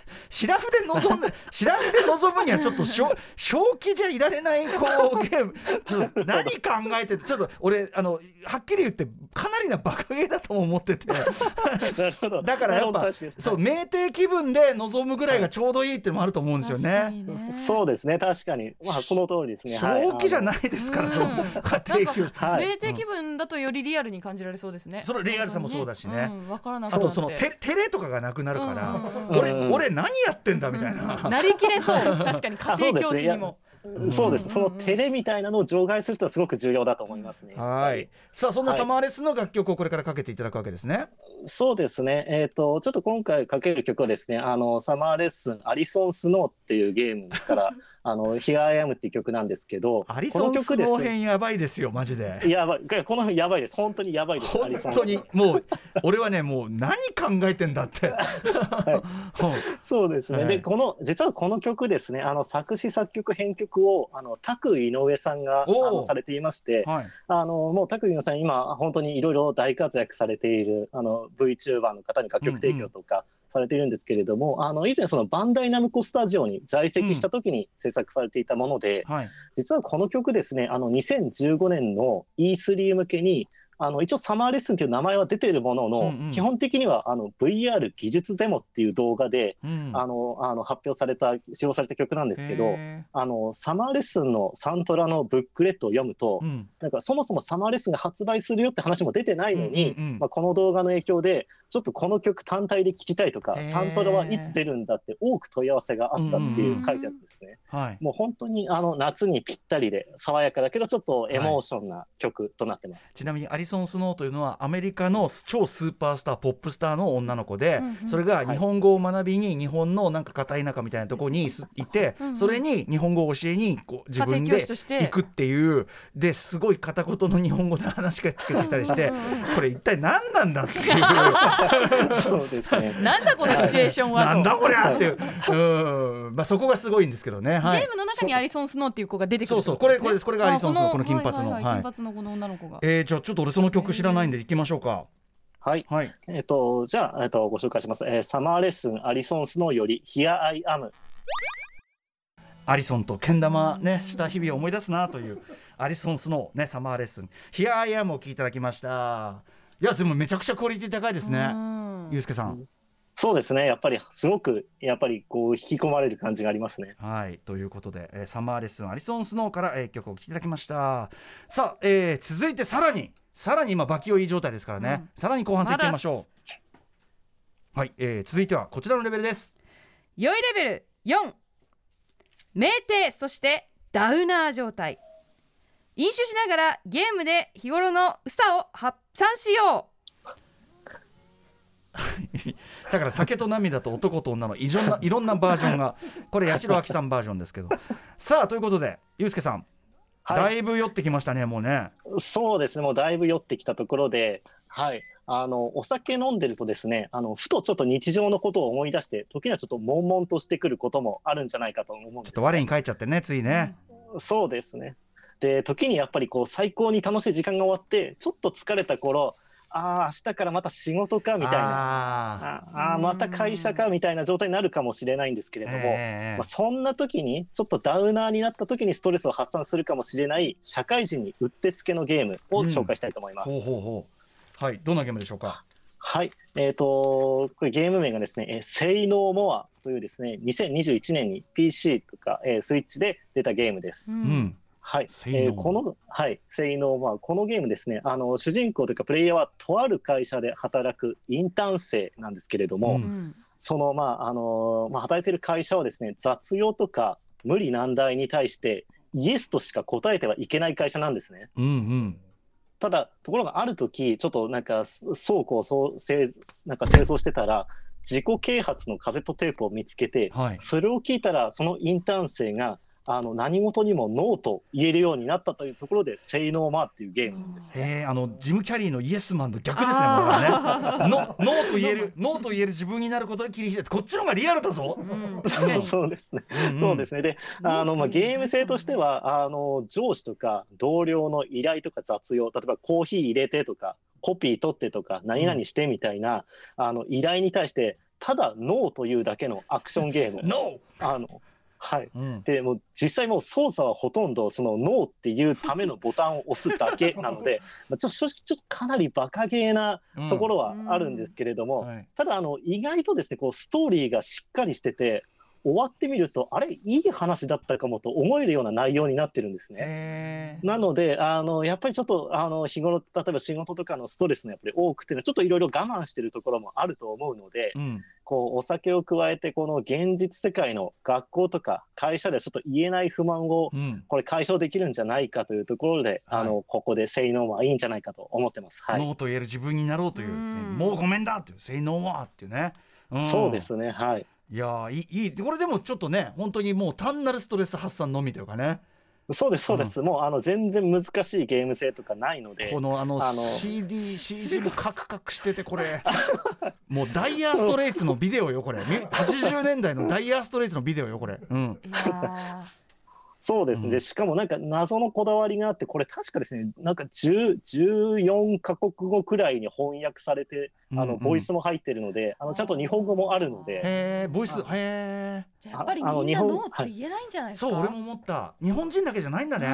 ラフで臨んで、シラフで臨むには、ちょっと正、正気じゃいられない、こう、ゲーム、[laughs] ちょっと、何考えてて、ちょっと、俺、あの、はっきり言って、かなりなバカゲーだとも思ってて、だからやっぱそう、酩酊気分で臨むぐらいがちょうどいいっていうのもあると思うんですよね。ね。そうですね確かに。まあその通りですね。正気じゃい。ないですから、う。ん。その家庭教酩酊気分だとよりリアルに感じられそうですね。そのリアルさもそうだしね。うん。わからなくあと、なって。その、て照れとかがなくなるから、うん。うんうん俺、うん俺何やってんだみたいな。なりきれそう [laughs] 確かに家庭教師にも。そうです。うんその照れみたいなのを除外するとはすごく重要だと思いますね。はい。さあ、そんなはいサマーレスの楽曲をこれからかけていただくわけですね。そうですね。えっ、と、ちょっと今回かける曲はですね、あの、サマーレッスン、アリソン・スノーっていうゲームから、あの、Here I Am っていう曲なんですけど、アリソンスこの曲ですノー編やばいですよ、マジで。やばい。このやばいです。本当にやばいです。ア本当にもう俺はねもう何考えてんだって、うん [laughs] そうですね。はいで、この、実はこの曲ですね、あの、作詞作曲編曲を、あの、タク井上さんが、あの、されていまして、はいあの、もうタク井上さん、今、本当にいろいろ大活躍されている、あの、VTuber の方に楽曲提供とか、されているんですけれども、あの、以前そのバンダイナムコスタジオに在籍した時に制作されていたもので、はい。実はこの曲ですね、あの、2015年の E3 向けに、あの一応サマーレッスンという名前は出ているものの、うんうん。基本的にはあの VR 技術デモっていう動画で、うん。あのあの発表された使用された曲なんですけど、へあのサマーレッスンのサントラのブックレットを読むと、ーうん。なんかそもそもサマーレッスンが発売するよって話も出てないのに、うんうんうん。まあ、この動画の影響でちょっとこの曲単体で聴きたいとかサントラはいつ出るんだって多く問い合わせがあったっていう書いてあるんですね。はい。もう本当にあの夏にぴったりで爽やかだけどちょっとエモーションな曲となってます。ちなみにアリリソン・スノーというのはアメリカの超スーパースターポップスターの女の子で、それが日本語を学びに日本のなんか片田舎みたいなところにすいて、それに日本語を教えにこう自分で行くっていうですごい片言の日本語で話しかけてきたりしてこれ一体何なんだっていう。[laughs] そうですね。なんだこのシチュエーションはと。なんだこりゃっていう、うん。まあ、そこがすごいんですけどね、はい、ゲームの中にアリソン・スノーっていう子が出てくるそうそうこれこれこれがアリソンスノーあこの金髪の。はいはいはいはい。金髪のこの女の子が。えー、じゃあちょっと俺その曲知らないんで行きましょうかはい。はいえっ、と、じゃあ、えっ、と、ご紹介します。えーサマーレッスン、アリソン・スノーより、Here I Am。アリソンとけん玉ねした日々を思い出すなというアリソンスノーねサマーレッスン「Here I Am」を聞いていただきましたいやでもめちゃくちゃクオリティ高いですねうんゆうすけさんそうですね。やっぱり、すごく、やっぱり、こう、引き込まれる感じがありますね。はいということで、えーサマーレッスンアリソンスノーから、えー曲を聴いていただきましたさあ、えー続いてさらにさらに今バキオいい状態ですからね、うん。さらに後半戦いってみましょう。はい、えー続いてはこちらのレベルです。良いレベル4酩酊そしてダウナー状態。飲酒しながらゲームで日頃のうさを発散しよだから酒と涙と男と女のいろんないろんなバージョンがこれ八代亜紀さんバージョンですけど。さあということでゆうすけさん、だはいぶ酔ってきましたねもうねそうですね。もうだいぶ酔ってきたところで、はい。あの、お酒飲んでるとですね、あの、ふとちょっと日常のことを思い出して、時にはちょっと悶々としてくることもあるんじゃないかと思うんです、ちょっと我に返っちゃってねついね、そうですね。で、時にやっぱりこう、最高に楽しい時間が終わって、ちょっと疲れた頃、ああ、明日からまた仕事かみたいな。ああまた会社かみたいな状態になるかもしれないんですけれーども、えーまあ、そんな時にちょっとダウナーになった時にストレスを発散するかもしれない社会人にうってつけのゲームを紹介したいと思います。ほうほうほう。はいどんなゲームでしょうか？はい、えっ、とこれゲーム名がですね、えー、性能モアというですね、2021年に PC とか、えースイッチで出たゲームです。う、うん、はい、えーこのはい。性能モアこのゲームですね、あの主人公というかプレイヤーはとある会社で働くインターン生なんですけれども、うん。うんそのまああのまあ働いてる会社はですね、雑用とか無理難題に対してイエスとしか答えてはいけない会社なんですね。うんうん。ただところがある時ちょっとなんかす倉庫をそう清なんか清掃してたら自己啓発のカセットテープを見つけて、はい。それを聞いたらそのインターン生があの何事にもノーと言えるようになったというところで「性能マー」っていうゲームです。へえあのジム・キャリーのイエスマンと逆ですねこれはね。[laughs] ノノーと言えるノーと言える自分になることで切り開いてこっちの方がリアルだぞ、うん。そうそうですね。そうですね。で、あのまあゲーム性としてはあの上司とか同僚の依頼とか雑用、例えばコーヒー入れてとかコピー取ってとか何々してみたいな、あの依頼に対してただノーというだけのアクションゲーム。[laughs] ノあのはい。ー、うん、でもう実際もう操作はほとんどそのノーっていうためのボタンを押すだけなので、[laughs] まあちょっと正直ちょっとかなりバカゲーなところはあるんですけれども、はい。ただあの意外とですねこうストーリーがしっかりしてて終わってみるとあれ？いい話だったかもと思えるような内容になってるんですね。なのであのやっぱりちょっとあの日頃例えば仕事とかのストレスのやっぱり多くてちょっといろいろ我慢してるところもあると思うので、うんこうお酒を加えてこの現実世界の学校とか会社ではちょっと言えない不満をうん。これ解消できるんじゃないかというところで、あのここで性能はいいんじゃないかと思ってます。はい、ノーと言える自分になろうというですね、うん。もうごめんだっていう、say no more っていうね。ん。そうですねはい。いやいい。これでもちょっとね本当にもう単なるストレス発散のみというかねそうですそうです、もうあの全然難しいゲーム性とかないのでこのあのあの CDCG [laughs] もカクカクしててこれ。[laughs] もうダイヤーストレイツのビデオよこれ。み80年代のダイヤーストレイツのビデオよこれ、うん、そうですね、うん。しかもなんか謎のこだわりがあってこれ確かですねなんか10 14カ国語くらいに翻訳されてあうんうん。のボイスも入ってるので、あのちゃんと日本語もあるので。へえボイスへえじゃあやっぱりみんな日本ノーって言えないんじゃないですか、そう俺も思った。日本人だけじゃないんだね、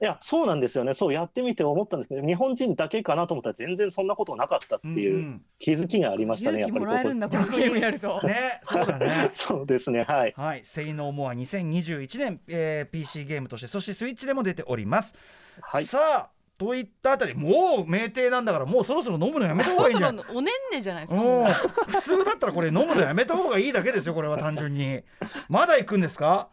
いやそうなんですよね。そうやってみて思ったんですけど日本人だけかなと思ったら全然そんなことなかったってうんいううん気づきがありましたね、勇気もらえるんだこここのゲームやると。ねそうだね。[laughs] そうですねはい。はい、性能モア2021年、えー PC ゲームとしてそしてスイッチでも出ております、はい。さあといったあたりもう酩酊なんだからもうそろそろ飲むのやめた方がいいんじゃないおねんねじゃないですかもう普通だったらこれ飲むのやめた方がいいだけですよこれは単純に。まだ行くんですか？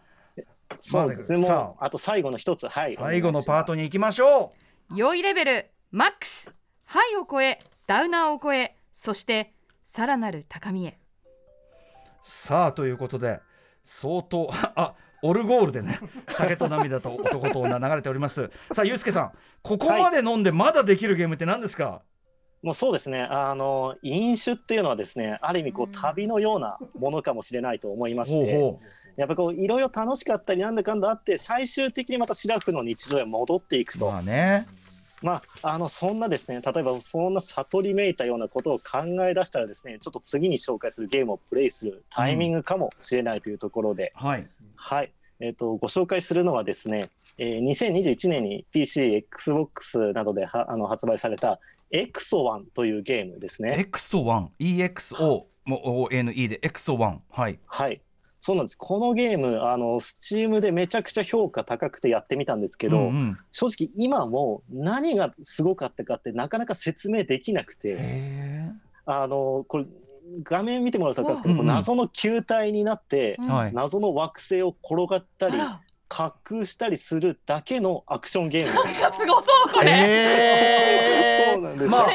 そうですさうあ。と最後の一つ。はい。最後のパートに行きましょ良いレベルマックスハイを超えダウナーを超えそしてさらなる高みへ。さあということで相当 [laughs] あオルゴールでね [laughs] 酒と涙と男と女流れております。さあゆうすけさんここまで飲んでまだできるゲームって何ですか、もうそうですね、あの飲酒っていうのはですね、ある意味こう旅のようなものかもしれないと思いまして、ほうほやっぱこういろいろ楽しかったりなんだかんだあって、最終的にまたシラフの日常へ戻っていくうと、まあね。まあ、あのそんなですね例えばそんな悟りめいたようなことを考え出したらですねちょっと次に紹介するゲームをプレイするタイミングかもしれないというところで、はいはい。えー、とご紹介するのはですね、えー2021年に PC、XBOX などではあの発売された EXO-1 というゲームですね。EXO1 EXO も ONE で EXO1 はい。はい。そうなんです。このゲームあの Steam でめちゃくちゃ評価高くてやってみたんですけど、うんうん。正直今も何がすごかったかってなかなか説明できなくて。へあのこれ画面見てもらうと分かるんですけど、謎の球体になって、謎の惑星を転がったりあ滑空したりするだけのアクションゲーム。[laughs] らすごそうこれ、えそうなんですよ。まあ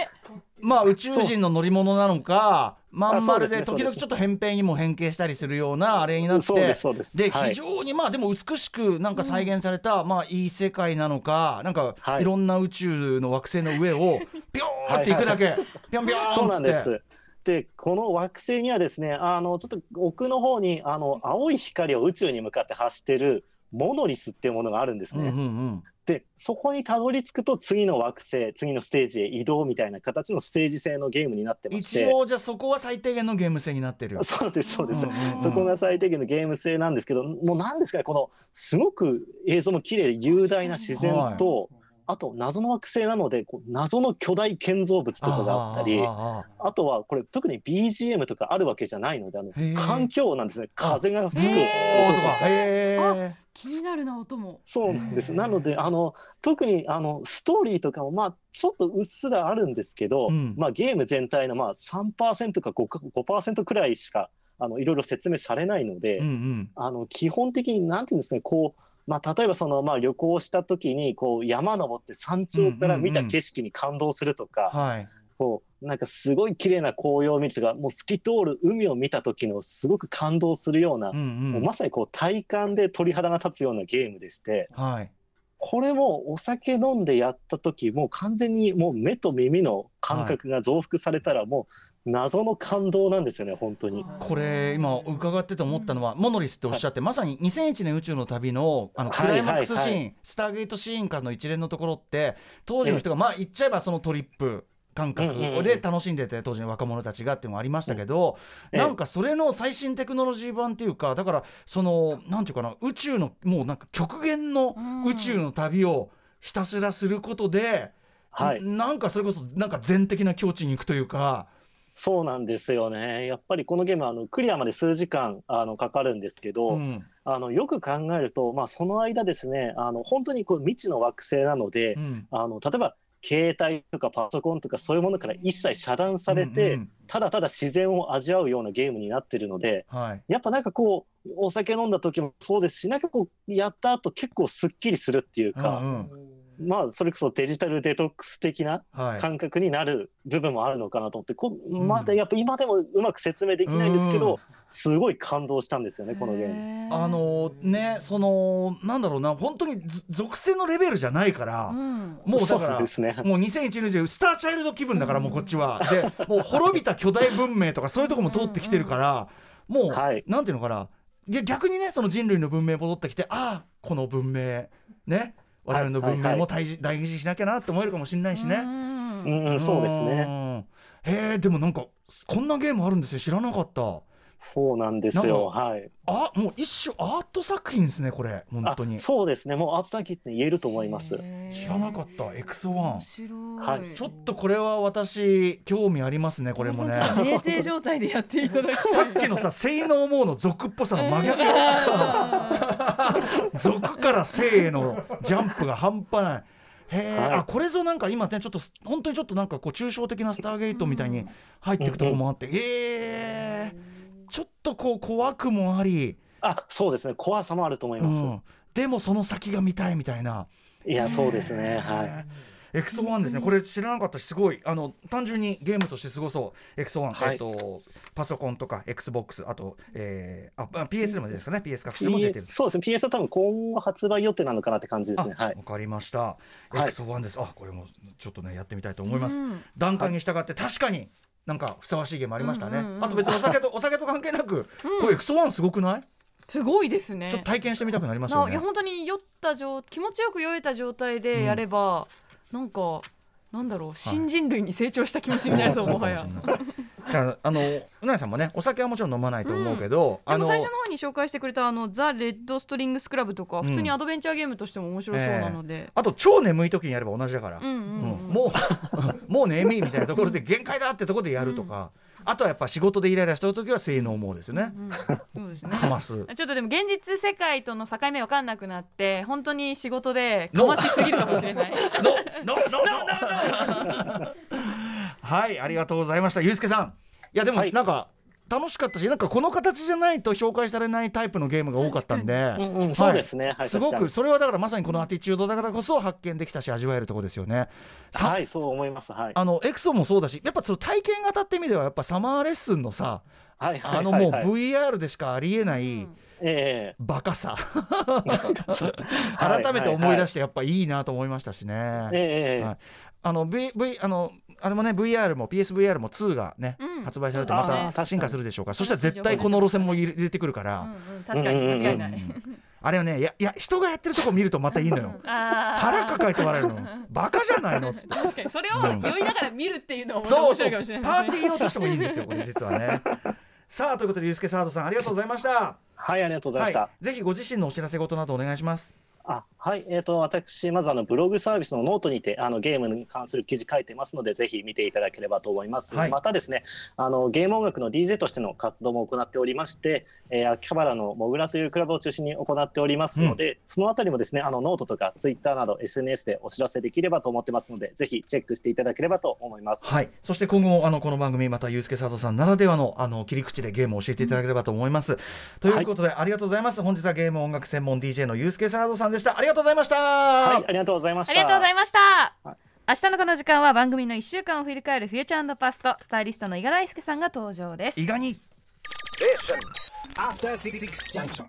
まあ宇宙人の乗り物なのかまん丸で時々ちょっと扁平にも変形したりするようなあれになってそうですそうです。ではい。非常にまあでも美しくなんか再現されたまあいい世界なのかなんかはい。いろんな宇宙の惑星の上を [laughs] ピョーっていくだけ。ピョンピョそうーンっつって。なんですでこの惑星にはですねあのちょっと奥の方にあの青い光を宇宙に向かって発してるモノリスっていうものがあるんですね。うんうんうん。でそこにたどり着くと次の惑星次のステージへ移動みたいな形のステージ制のゲームになってまして。一応じゃあそこは最低限のゲーム性になってる。そうですそうです、うんうんうん。そこが最低限のゲーム性なんですけどもうなんですかねこのすごく映像も綺麗で雄大な自然と、あと謎の惑星なのでこう謎の巨大建造物とかがあったりあああとはこれ特に BGM とかあるわけじゃないのであの環境なんですね。風が吹く音とか。気になるな音も。そうなんです。なので、あの、特に、あの、ストーリーとかも、まあ、ちょっとうっすらあるんですけど、うん。まあ、ゲーム全体の、まあ、3%か 5%, か5%くらいしか、あの、いろいろ説明されないので、うんうん。あの、基本的に、なんていうんですかね、こう、まあ、例えば、その、まあ、旅行した時に、こう、山登って山頂から見た景色に感動するとか、はい。こう、なんかすごい綺麗な紅葉を見るとか、もう透き通る海を見た時のすごく感動するような、うんうん。もうまさにこう体感で鳥肌が立つようなゲームでして、はい。これもお酒飲んでやった時もう完全にもう目と耳の感覚が増幅されたらもう謎の感動なんですよね本当に。これ今伺ってて思ったのはモノリスっておっしゃって、まさに2001年宇宙の旅のあのクはいライマックスシーン、はいはスターゲートシーンからの一連のところって当時の人がまあ言っちゃえばそのトリップ感覚うんうんうんで楽しんでて当時の若者たちがっていうのもありましたけど、うん。なんかそれの最新テクノロジー版っていうかだからそのなんていうかな宇宙のもうなんか極限の宇宙の旅をひたすらすることで、はい。なんかそれこそなんか全的な境地に行くというか。そうなんですよね。やっぱりこのゲームはあのクリアまで数時間あのかかるんですけど、うん。あのよく考えると、まあ、その間ですねあの本当にこう未知の惑星なので、うん。あの例えば携帯とかパソコンとかそういうものから一切遮断されて、うんうんただただ自然を味わうようなゲームになってるのではい。やっぱなんかこうお酒飲んだ時もそうですしなんかこうやった後結構すっきりするっていうか、うんまあそれこそデジタルデトックス的なはい。感覚になる部分もあるのかなと思ってこん。まだやっぱ今でもうまく説明できないんですけうんどすごい感動したんですよねこのゲーム。あのねそのなんだろうな本当にず属性のレベルじゃないから、うん。もうだからですね。もう2001年でスターチャイルド気分だからもうこっちは。でもう滅びた巨大文明とかそういうとこも通ってきてるからもう、はい。なんていうのかな。で逆にねその人類の文明戻ってきてああこの文明ね我々の文明も大事,、大事にしなきゃなって思えるかもしれないしね。うんうん、そうですね。ね。へえでもなんかこんなゲームあるんですよ知らなかった。そうなんですよ。はい。あもう一種アート作品ですねこれ本あ当に。そうですね。もうアートサーキットに言えると思います。知らなかったエクソワン。面白い、はいちょっとこれは私興味ありますねこれもね。酩酊状態でやっていただきさっきのさ性能モーの俗っぽさの真逆 [laughs] 俗から性へのジャンプが半端ない。へえ、はいあこれぞなんか今ねちょっと本当にちょっとなんかこう抽象的なスターゲートみたいに入っていくとこもあって、えー、ちょっとこう怖くもあり、あ、そうですね。怖さもあると思いうます。ん、でもその先が見たいみたいな。いや、そうですね。はい。X1 ですね。これ知らなかった。しすごい。あの単純にゲームとしてすごそう。X1、はい。えっとパソコンとか XBOX あと、えー、ああ PS でもですかね。PS 各種も出てる。PS そうですね。PS は多分今後発売予定なのかなって感じですね。はい。かりました。い。X1 です。あ、これもちょっとねやってみたいと思います。うん。段階に従って確かになんかふさわしいゲームありましたね。うんうんうんあと別にお酒とお酒と関係なく、これ X1 すごくない？すごいですね。ちょっと体験してみたくなりますよね。ないや。本当に酔った状気持ちよく酔えた状態でやれば、なんかなんだろう新人類に成長した気持ちになりそう、もはやかもしれない。いやあのうなぎさんもねお酒はもちろん飲まないと思うけど、であのも最初の方に紹介してくれたあのザ・レッド・ストリングス・クラブとか、普通にアドベンチャーゲームとしても面白そうなので、あと超眠い時にやれば同じだから。うんうんうん。うん。もう [laughs] もう眠いみたいなところで限界だってところでやるとか、あとはやっぱ仕事でイライラした時は性能もですよね、うんそうですね。[laughs] かます。ちょっとでも現実世界との境目わかんなくなって本当に仕事でかましすぎるかもしれない [laughs] はいありがとうございました。ゆうすけさん。いやでもはい。なんか、楽しかったしなんかこの形じゃないと紹介されないタイプのゲームが多かったんで、うんうんそうですね。はいすごくそれはだからまさにこのアティチュードだからこそ発見できたし味わえるところですよね。さはいそう思います。はい。あのエクソもそうだしやっぱその体験型って意味ではやっぱサマーレッスンのさはいはいあのもうはいはい VR でしかありえないえバカさ。[laughs] はい改めて思い出してやっぱいいなと思いましたしね。ええ。えはい。あの V, v あのあれもね VR も PSVR も2がね、うん。発売されてまた進化するでしょうから。そしたら絶対この路線も入れてくるから、うんうん。確かに間違いない、うんあれはねいやいや人がやってるとこ見るとまたいいのよ。[laughs] 腹抱えて笑えるの。バカじゃないの。っつって確かに。それを酔いながら見るっていうのもそう面白いかもしれパない。ーティー用としてもいいんですよこれ実はね。[laughs] さあということでゆうすけサードさんありがとうございました。はいありがとうございました、はい、ぜひご自身のお知らせ事などお願いしますあはい、えー、と私、まずあのブログサービスのノートにてあのゲームに関する記事書いてますので、ぜひ見ていただければと思います。はい。またですねあの、ゲーム音楽の DJ としての活動も行っておりまして、えー秋葉原のモグラというクラブを中心に行っておりますので、そのあたりもですねあのノートとかツイッターなど SNS でお知らせできればと思ってますので、ぜひチェックしていただければと思います。はい。そして今後もあのこの番組またゆうすけサードさんならではのあの切り口でゲームを教えていただければと思います、ということで、ありがとうございます。本日はゲーム音楽専門 DJ のゆうすけサードさんでしたありがとうございましたはい、ありがとうございました。ありがとうございました、はい明日のこの時間は番組の1週間を振り返るフューチャーパストスタイリストの伊賀大輔さんが登場です伊賀に Station. After Six Junction.